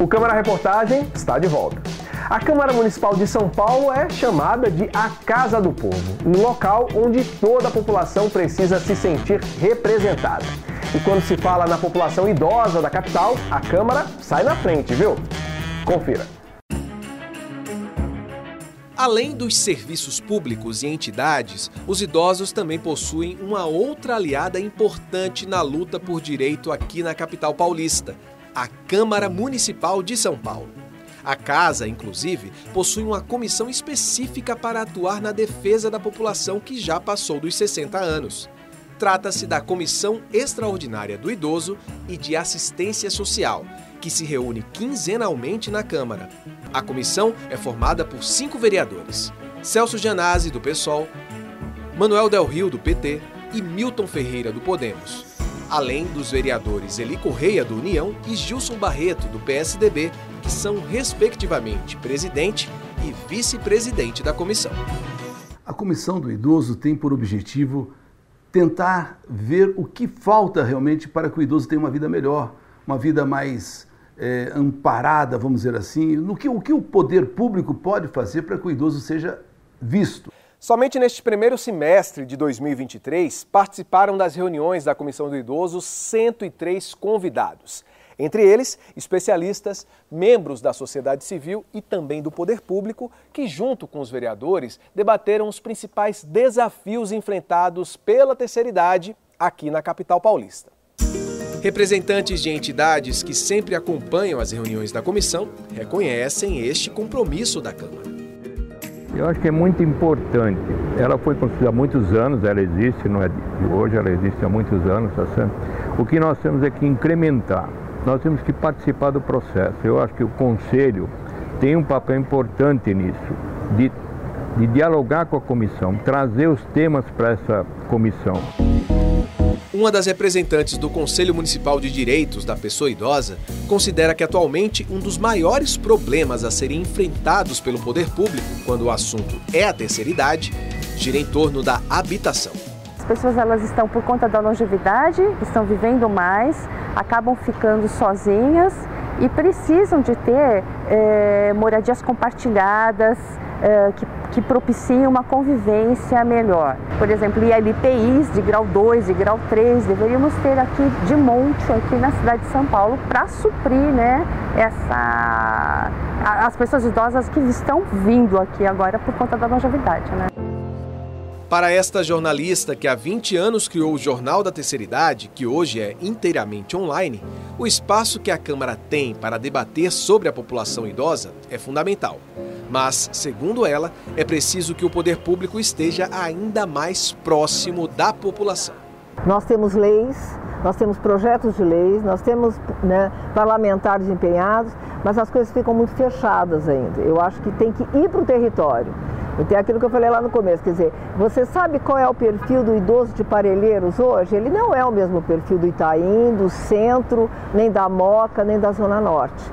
O Câmara Reportagem está de volta. A Câmara Municipal de São Paulo é chamada de a Casa do Povo, um local onde toda a população precisa se sentir representada. E quando se fala na população idosa da capital, a Câmara sai na frente, viu? Confira. Além dos serviços públicos e entidades, os idosos também possuem uma outra aliada importante na luta por direito aqui na capital paulista, a Câmara Municipal de São Paulo. A casa, inclusive, possui uma comissão específica para atuar na defesa da população que já passou dos 60 anos. Trata-se da Comissão Extraordinária do Idoso e de Assistência Social, que se reúne quinzenalmente na Câmara. A comissão é formada por cinco vereadores: Celso Janazzi, do PSOL, Manuel Del Rio, do PT e Milton Ferreira, do Podemos além dos vereadores Eli Correia, do União, e Gilson Barreto, do PSDB, que são, respectivamente, presidente e vice-presidente da comissão. A Comissão do Idoso tem por objetivo tentar ver o que falta realmente para que o idoso tenha uma vida melhor, uma vida mais é, amparada, vamos dizer assim, no que, o que o poder público pode fazer para que o idoso seja visto. Somente neste primeiro semestre de 2023 participaram das reuniões da Comissão do Idoso 103 convidados. Entre eles, especialistas, membros da sociedade civil e também do poder público, que, junto com os vereadores, debateram os principais desafios enfrentados pela terceira idade aqui na capital paulista. Representantes de entidades que sempre acompanham as reuniões da comissão reconhecem este compromisso da Câmara. Eu acho que é muito importante. Ela foi construída há muitos anos, ela existe, não é de hoje, ela existe há muitos anos, tá certo? O que nós temos é que incrementar, nós temos que participar do processo. Eu acho que o Conselho tem um papel importante nisso, de, de dialogar com a comissão, trazer os temas para essa comissão. Uma das representantes do Conselho Municipal de Direitos da Pessoa Idosa considera que atualmente um dos maiores problemas a serem enfrentados pelo poder público quando o assunto é a terceira idade gira em torno da habitação. As pessoas elas estão por conta da longevidade, estão vivendo mais, acabam ficando sozinhas e precisam de ter é, moradias compartilhadas, é, que, que propiciem uma convivência melhor. Por exemplo, ILPIs de grau 2 e grau 3 deveríamos ter aqui de monte aqui na cidade de São Paulo para suprir né, essa, as pessoas idosas que estão vindo aqui agora por conta da longevidade. Né? Para esta jornalista que há 20 anos criou o Jornal da Terceira Idade, que hoje é inteiramente online, o espaço que a Câmara tem para debater sobre a população idosa é fundamental. Mas, segundo ela, é preciso que o poder público esteja ainda mais próximo da população. Nós temos leis, nós temos projetos de leis, nós temos né, parlamentares empenhados, mas as coisas ficam muito fechadas ainda. Eu acho que tem que ir para o território. Então é aquilo que eu falei lá no começo, quer dizer, você sabe qual é o perfil do idoso de Parelheiros hoje? Ele não é o mesmo perfil do Itaim, do centro, nem da Moca, nem da Zona Norte.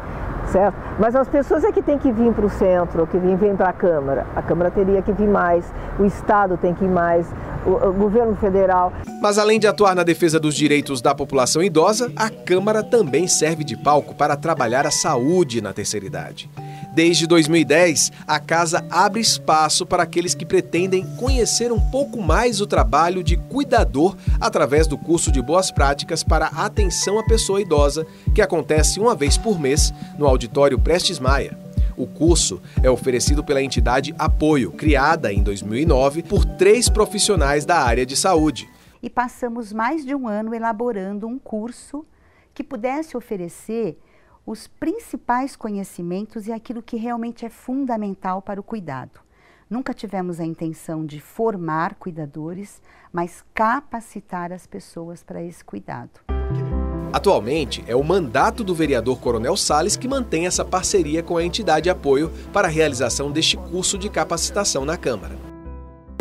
Certo? Mas as pessoas é que têm que vir para o centro, que vêm para a Câmara. A Câmara teria que vir mais, o Estado tem que ir mais, o, o governo federal. Mas além de atuar na defesa dos direitos da população idosa, a Câmara também serve de palco para trabalhar a saúde na terceira idade. Desde 2010, a casa abre espaço para aqueles que pretendem conhecer um pouco mais o trabalho de cuidador através do curso de boas práticas para atenção à pessoa idosa, que acontece uma vez por mês no auditório Prestes Maia. O curso é oferecido pela entidade Apoio, criada em 2009 por três profissionais da área de saúde. E passamos mais de um ano elaborando um curso que pudesse oferecer os principais conhecimentos e aquilo que realmente é fundamental para o cuidado. Nunca tivemos a intenção de formar cuidadores, mas capacitar as pessoas para esse cuidado. Atualmente, é o mandato do vereador Coronel Sales que mantém essa parceria com a entidade apoio para a realização deste curso de capacitação na Câmara.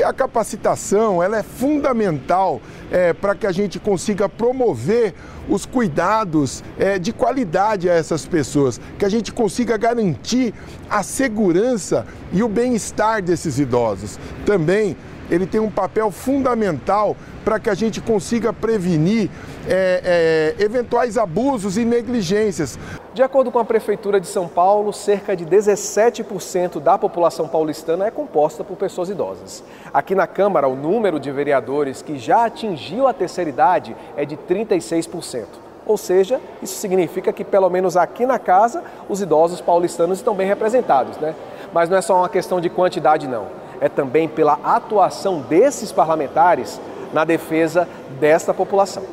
A capacitação ela é fundamental é, para que a gente consiga promover os cuidados é, de qualidade a essas pessoas, que a gente consiga garantir a segurança e o bem-estar desses idosos. Também ele tem um papel fundamental para que a gente consiga prevenir é, é, eventuais abusos e negligências. De acordo com a Prefeitura de São Paulo, cerca de 17% da população paulistana é composta por pessoas idosas. Aqui na Câmara, o número de vereadores que já atingiu a terceira idade é de 36%. Ou seja, isso significa que, pelo menos aqui na casa, os idosos paulistanos estão bem representados, né? Mas não é só uma questão de quantidade, não. É também pela atuação desses parlamentares na defesa desta população.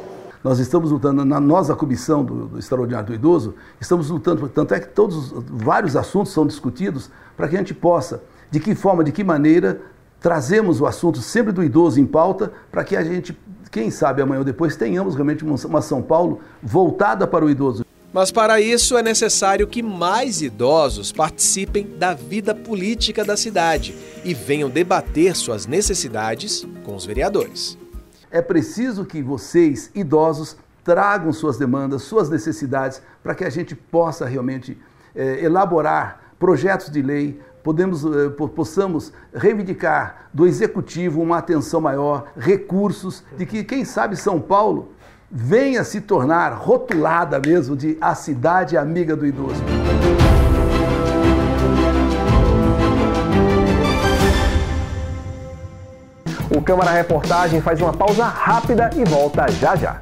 Nós estamos lutando, na nossa comissão do, do Extraordinário do Idoso, estamos lutando, tanto é que todos vários assuntos são discutidos para que a gente possa, de que forma, de que maneira, trazemos o assunto sempre do idoso em pauta para que a gente, quem sabe amanhã ou depois, tenhamos realmente uma São Paulo voltada para o idoso. Mas para isso é necessário que mais idosos participem da vida política da cidade e venham debater suas necessidades com os vereadores. É preciso que vocês, idosos, tragam suas demandas, suas necessidades, para que a gente possa realmente é, elaborar projetos de lei, podemos, é, possamos reivindicar do executivo uma atenção maior, recursos, de que, quem sabe, São Paulo venha se tornar rotulada mesmo de a cidade amiga do idoso. O Câmara Reportagem faz uma pausa rápida e volta já já.